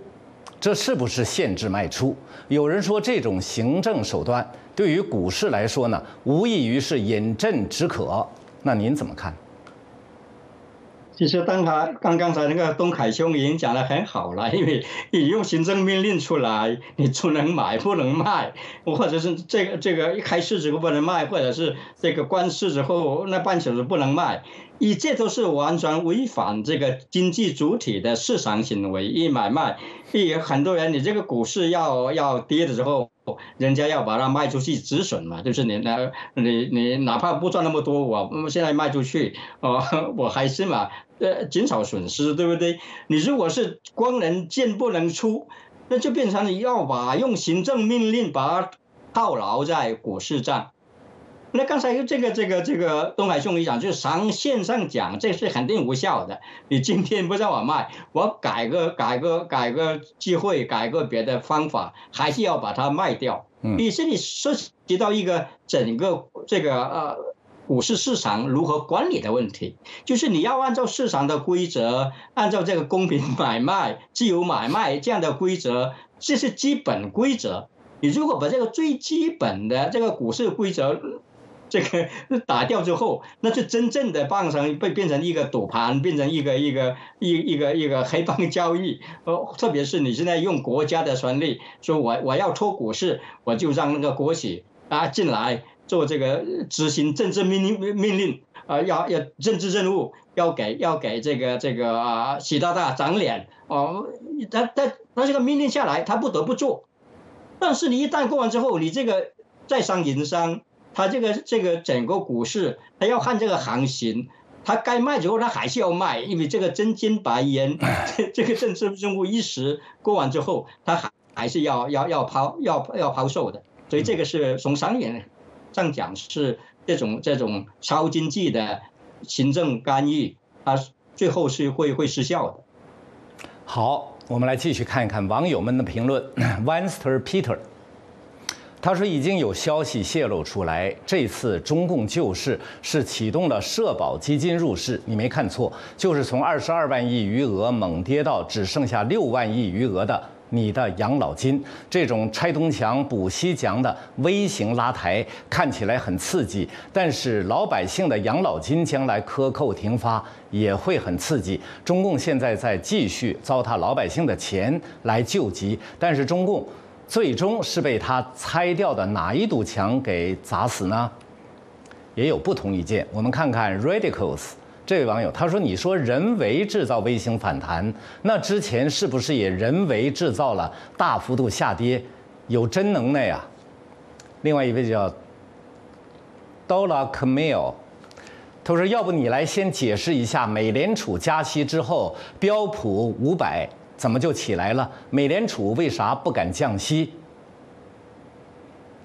这是不是限制卖出？有人说这种行政手段对于股市来说呢，无异于是饮鸩止渴。那您怎么看？其实，当他刚刚才那个东凯兄已经讲的很好了，因为你用行政命令出来，你只能买不能卖，或者是这个这个一开市之后不能卖，或者是这个关市之后那半小时不能卖。一切都是完全违反这个经济主体的市场行为，一买卖，一很多人，你这个股市要要跌的时候，人家要把它卖出去止损嘛，就是你那，你你哪怕不赚那么多，我现在卖出去，哦，我还是嘛，呃，减少损失，对不对？你如果是光能进不能出，那就变成你要把用行政命令把它套牢在股市上。那刚才这个这个这个东海兄弟讲，就是长线上讲，这是肯定无效的。你今天不让我卖，我改个改个改个机会，改个别的方法，还是要把它卖掉。嗯，你这里涉及到一个整个这个呃股市市场如何管理的问题，就是你要按照市场的规则，按照这个公平买卖、自由买卖这样的规则，这是基本规则。你如果把这个最基本的这个股市规则，这个打掉之后，那就真正的变成被变成一个赌盘，变成一个一个一一个一个黑帮交易。哦，特别是你现在用国家的权力，说我我要托股市，我就让那个国企啊进来做这个执行政治命令命令啊，要要政治任务，要给要给这个这个啊习大大长脸哦。他他他这个命令下来，他不得不做。但是你一旦过完之后，你这个在商言商。他这个这个整个股市，他要看这个行情，他该卖之后他还是要卖，因为这个真金白银，这 这个政治任务一时过完之后，他还还是要要要抛要要抛售的，所以这个是从商业上讲是这种这种超经济的行政干预，它最后是会会失效的。好，我们来继续看一看网友们的评论 w a n s t e r Peter。他说已经有消息泄露出来，这次中共救市是启动了社保基金入市，你没看错，就是从二十二万亿余额猛跌到只剩下六万亿余额的你的养老金。这种拆东墙补西墙的微型拉抬看起来很刺激，但是老百姓的养老金将来克扣停发也会很刺激。中共现在在继续糟蹋老百姓的钱来救急，但是中共。最终是被他拆掉的哪一堵墙给砸死呢？也有不同意见。我们看看 Radicals 这位网友，他说：“你说人为制造微型反弹，那之前是不是也人为制造了大幅度下跌？有真能耐啊！”另外一位叫 Dola Camille，他说：“要不你来先解释一下，美联储加息之后，标普五百。”怎么就起来了？美联储为啥不敢降息？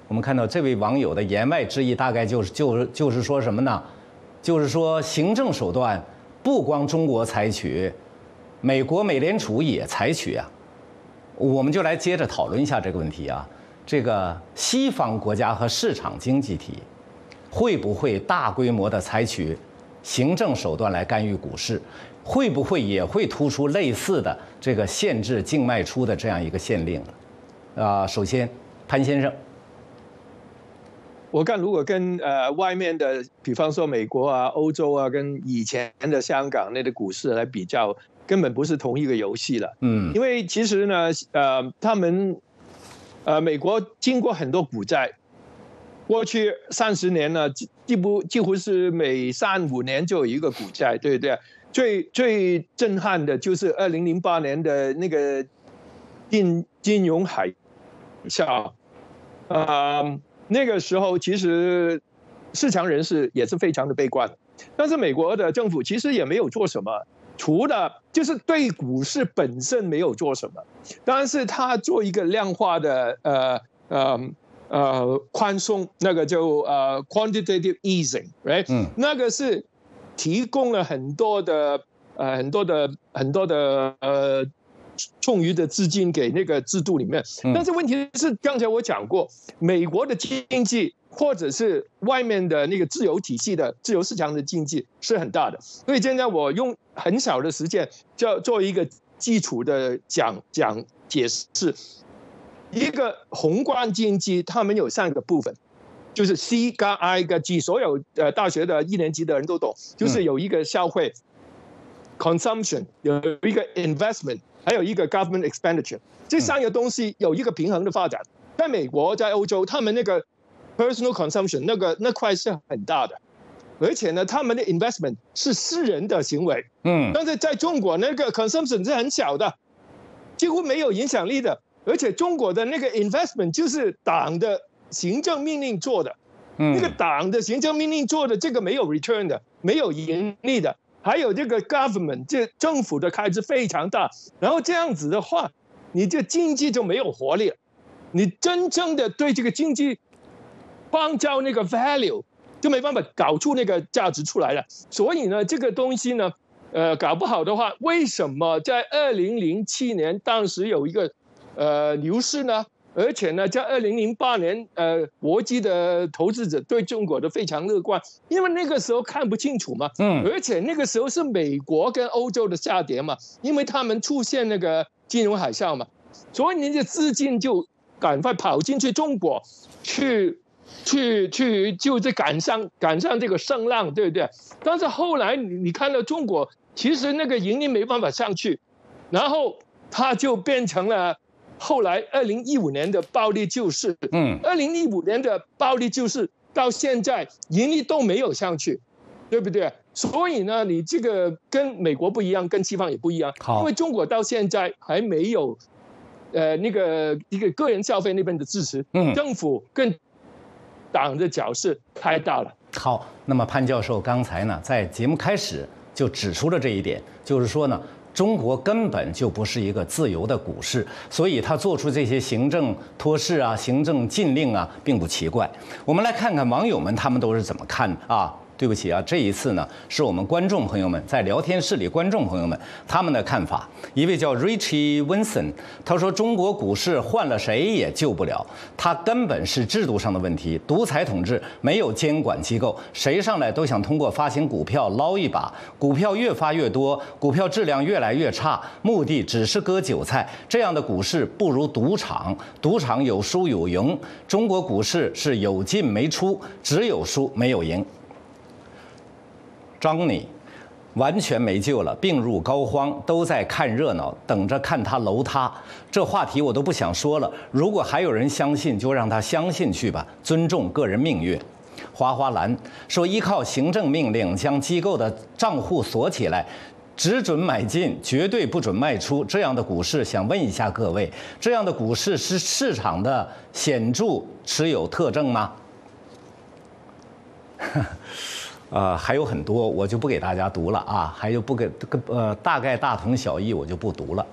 我们看到这位网友的言外之意，大概就是就是就是说什么呢？就是说行政手段不光中国采取，美国美联储也采取啊，我们就来接着讨论一下这个问题啊。这个西方国家和市场经济体会不会大规模的采取行政手段来干预股市？会不会也会突出类似的这个限制净卖出的这样一个限令？啊，首先，潘先生。我看，如果跟呃外面的，比方说美国啊、欧洲啊，跟以前的香港那个股市来比较，根本不是同一个游戏了。嗯，因为其实呢，呃，他们呃美国经过很多股灾，过去三十年呢，几乎几乎是每三五年就有一个股灾，对不对？最最震撼的就是二零零八年的那个金金融海啸，啊。那个时候，其实市场人士也是非常的悲观，但是美国的政府其实也没有做什么，除了就是对股市本身没有做什么，但是他做一个量化的呃呃呃宽松，那个就呃 quantitative easing，right？嗯，那个是提供了很多的呃很多的很多的呃。充裕的资金给那个制度里面，但是问题是，刚才我讲过，美国的经济或者是外面的那个自由体系的自由市场的经济是很大的，所以现在我用很少的时间，就做一个基础的讲讲解释。一个宏观经济，它们有三个部分，就是 C 加 I 加 G，所有呃大学的一年级的人都懂，就是有一个消费 （consumption），有一个 investment。还有一个 government expenditure，这三个东西有一个平衡的发展。在美国，在欧洲，他们那个 personal consumption 那个那块是很大的，而且呢，他们的 investment 是私人的行为。嗯。但是在中国，那个 consumption 是很小的，几乎没有影响力的。而且中国的那个 investment 就是党的行政命令做的，那个党的行政命令做的，这个没有 return 的，没有盈利的。还有这个 government，这政府的开支非常大，然后这样子的话，你这经济就没有活力了。你真正的对这个经济创造那个 value，就没办法搞出那个价值出来了。所以呢，这个东西呢，呃，搞不好的话，为什么在二零零七年当时有一个呃牛市呢？而且呢，在二零零八年，呃，国际的投资者对中国都非常乐观，因为那个时候看不清楚嘛。嗯。而且那个时候是美国跟欧洲的下跌嘛，因为他们出现那个金融海啸嘛，所以你的资金就赶快跑进去中国，去，去，去，就在赶上赶上这个声浪，对不对？但是后来你你看到中国，其实那个盈利没办法上去，然后它就变成了。后来，二零一五年的暴力救市，嗯，二零一五年的暴力救市到现在盈利都没有上去，对不对？所以呢，你这个跟美国不一样，跟西方也不一样，因为中国到现在还没有，呃，那个一个个人消费那边的支持，嗯，政府跟党的角色太大了。好，那么潘教授刚才呢，在节目开始就指出了这一点，就是说呢。中国根本就不是一个自由的股市，所以他做出这些行政托市啊、行政禁令啊，并不奇怪。我们来看看网友们他们都是怎么看的啊。对不起啊，这一次呢，是我们观众朋友们在聊天室里，观众朋友们他们的看法。一位叫 Richie Wilson，他说中国股市换了谁也救不了，它根本是制度上的问题，独裁统治，没有监管机构，谁上来都想通过发行股票捞一把，股票越发越多，股票质量越来越差，目的只是割韭菜。这样的股市不如赌场，赌场有输有赢，中国股市是有进没出，只有输没有赢。张你，完全没救了，病入膏肓，都在看热闹，等着看他楼塌。这话题我都不想说了。如果还有人相信，就让他相信去吧，尊重个人命运。花花蓝说：“依靠行政命令将机构的账户锁起来，只准买进，绝对不准卖出。这样的股市，想问一下各位，这样的股市是市场的显著持有特征吗？” 呃，还有很多，我就不给大家读了啊，还有不给，呃，大概大同小异，我就不读了。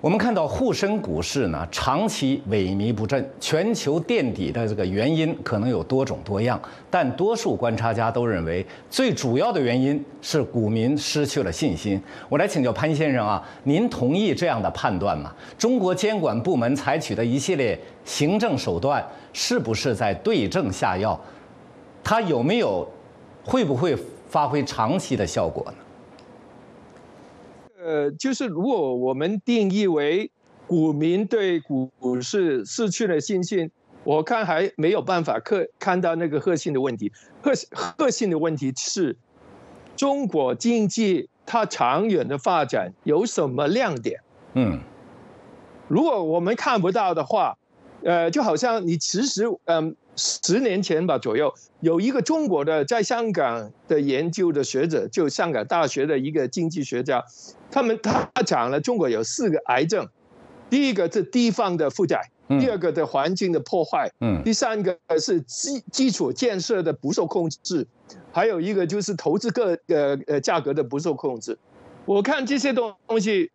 我们看到沪深股市呢长期萎靡不振，全球垫底的这个原因可能有多种多样，但多数观察家都认为最主要的原因是股民失去了信心。我来请教潘先生啊，您同意这样的判断吗？中国监管部门采取的一系列行政手段是不是在对症下药？它有没有会不会发挥长期的效果呢？呃，就是如果我们定义为股民对股市失去了信心，我看还没有办法看看到那个核心的问题。核核心的问题是，中国经济它长远的发展有什么亮点？嗯，如果我们看不到的话，呃，就好像你其实，嗯。十年前吧左右，有一个中国的在香港的研究的学者，就香港大学的一个经济学家，他们他讲了中国有四个癌症，第一个是地方的负债，第二个的环境的破坏，嗯，第三个是基基础建设的不受控制，还有一个就是投资个呃呃价格的不受控制。我看这些东东西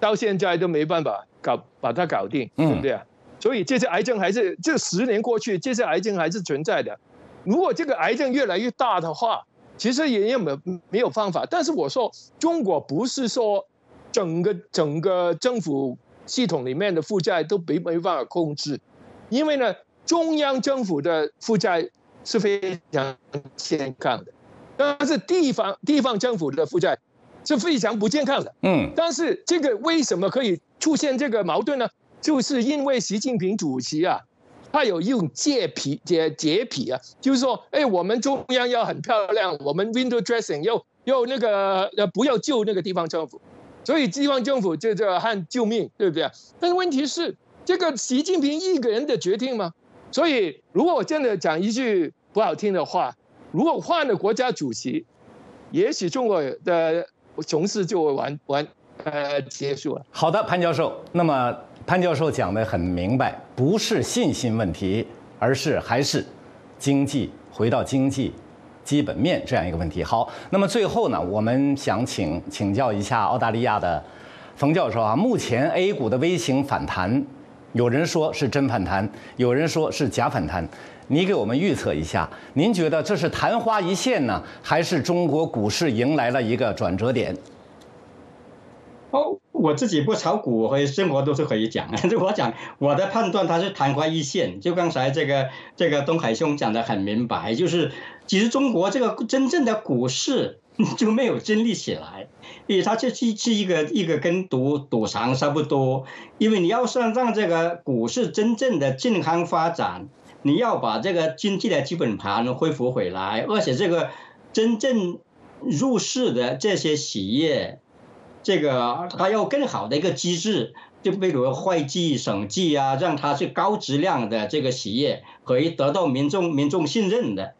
到现在都没办法搞把它搞定，对不对啊？所以这些癌症还是这十年过去，这些癌症还是存在的。如果这个癌症越来越大的话，其实也也没没有方法。但是我说，中国不是说整个整个政府系统里面的负债都没没办法控制，因为呢，中央政府的负债是非常健康的，但是地方地方政府的负债是非常不健康的。嗯，但是这个为什么可以出现这个矛盾呢？就是因为习近平主席啊，他有一种洁癖、洁洁癖啊，就是说，哎，我们中央要很漂亮，我们 window dressing 要要那个呃，不要救那个地方政府，所以地方政府就这喊救命，对不对？但问题是，这个习近平一个人的决定吗？所以，如果我真的讲一句不好听的话，如果换了国家主席，也许中国的熊市就完完呃结束了。好的，潘教授，那么。潘教授讲的很明白，不是信心问题，而是还是经济回到经济基本面这样一个问题。好，那么最后呢，我们想请请教一下澳大利亚的冯教授啊，目前 A 股的微型反弹，有人说是真反弹，有人说是假反弹，你给我们预测一下，您觉得这是昙花一现呢，还是中国股市迎来了一个转折点？哦。我自己不炒股和生活都是可以讲，就我讲我的判断，它是昙花一现。就刚才这个这个东海兄讲的很明白，就是其实中国这个真正的股市 就没有建立起来，因为它这是是一个一个跟赌赌场差不多。因为你要算让这个股市真正的健康发展，你要把这个经济的基本盘恢复回来，而且这个真正入市的这些企业。这个它要更好的一个机制，就比如会计、审计啊，让它是高质量的这个企业可以得到民众民众信任的。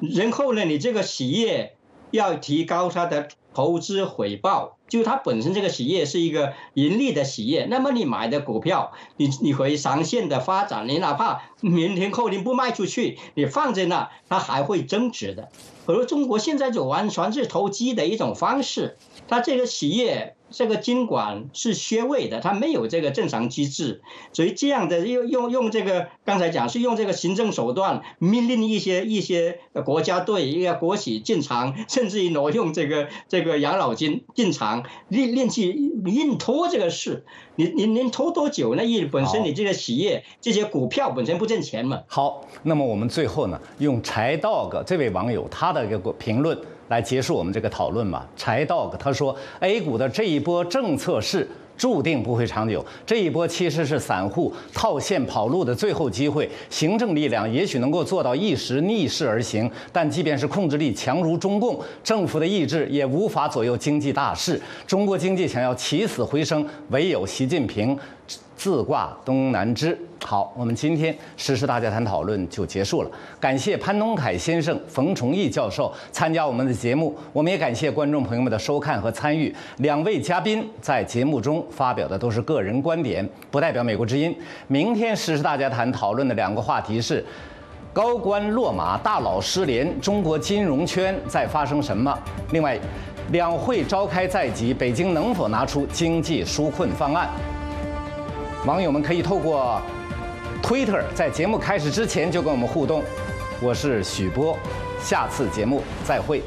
然后呢，你这个企业要提高它的投资回报，就它本身这个企业是一个盈利的企业，那么你买的股票，你你可以长线的发展，你哪怕明天后天不卖出去，你放在那，它还会增值的。可是中国现在就完全是投机的一种方式。它这个企业这个监管是缺位的，它没有这个正常机制，所以这样的用用用这个刚才讲是用这个行政手段命令一些一些国家队一个国企进场，甚至于挪用这个这个养老金进场，令令去硬拖这个事，你你能拖多久呢？因为本身你这个企业这些股票本身不挣钱嘛。好，那么我们最后呢，用柴 dog 这位网友他的一个评论。来结束我们这个讨论吧。柴 dog 他说，A 股的这一波政策是注定不会长久，这一波其实是散户套现跑路的最后机会。行政力量也许能够做到一时逆势而行，但即便是控制力强如中共，政府的意志也无法左右经济大势。中国经济想要起死回生，唯有习近平。自挂东南枝。好，我们今天实时大家谈讨论就结束了。感谢潘东凯先生、冯崇义教授参加我们的节目，我们也感谢观众朋友们的收看和参与。两位嘉宾在节目中发表的都是个人观点，不代表美国之音。明天实时大家谈讨论的两个话题是：高官落马、大佬失联，中国金融圈在发生什么？另外，两会召开在即，北京能否拿出经济纾困方案？网友们可以透过 Twitter 在节目开始之前就跟我们互动。我是许波，下次节目再会。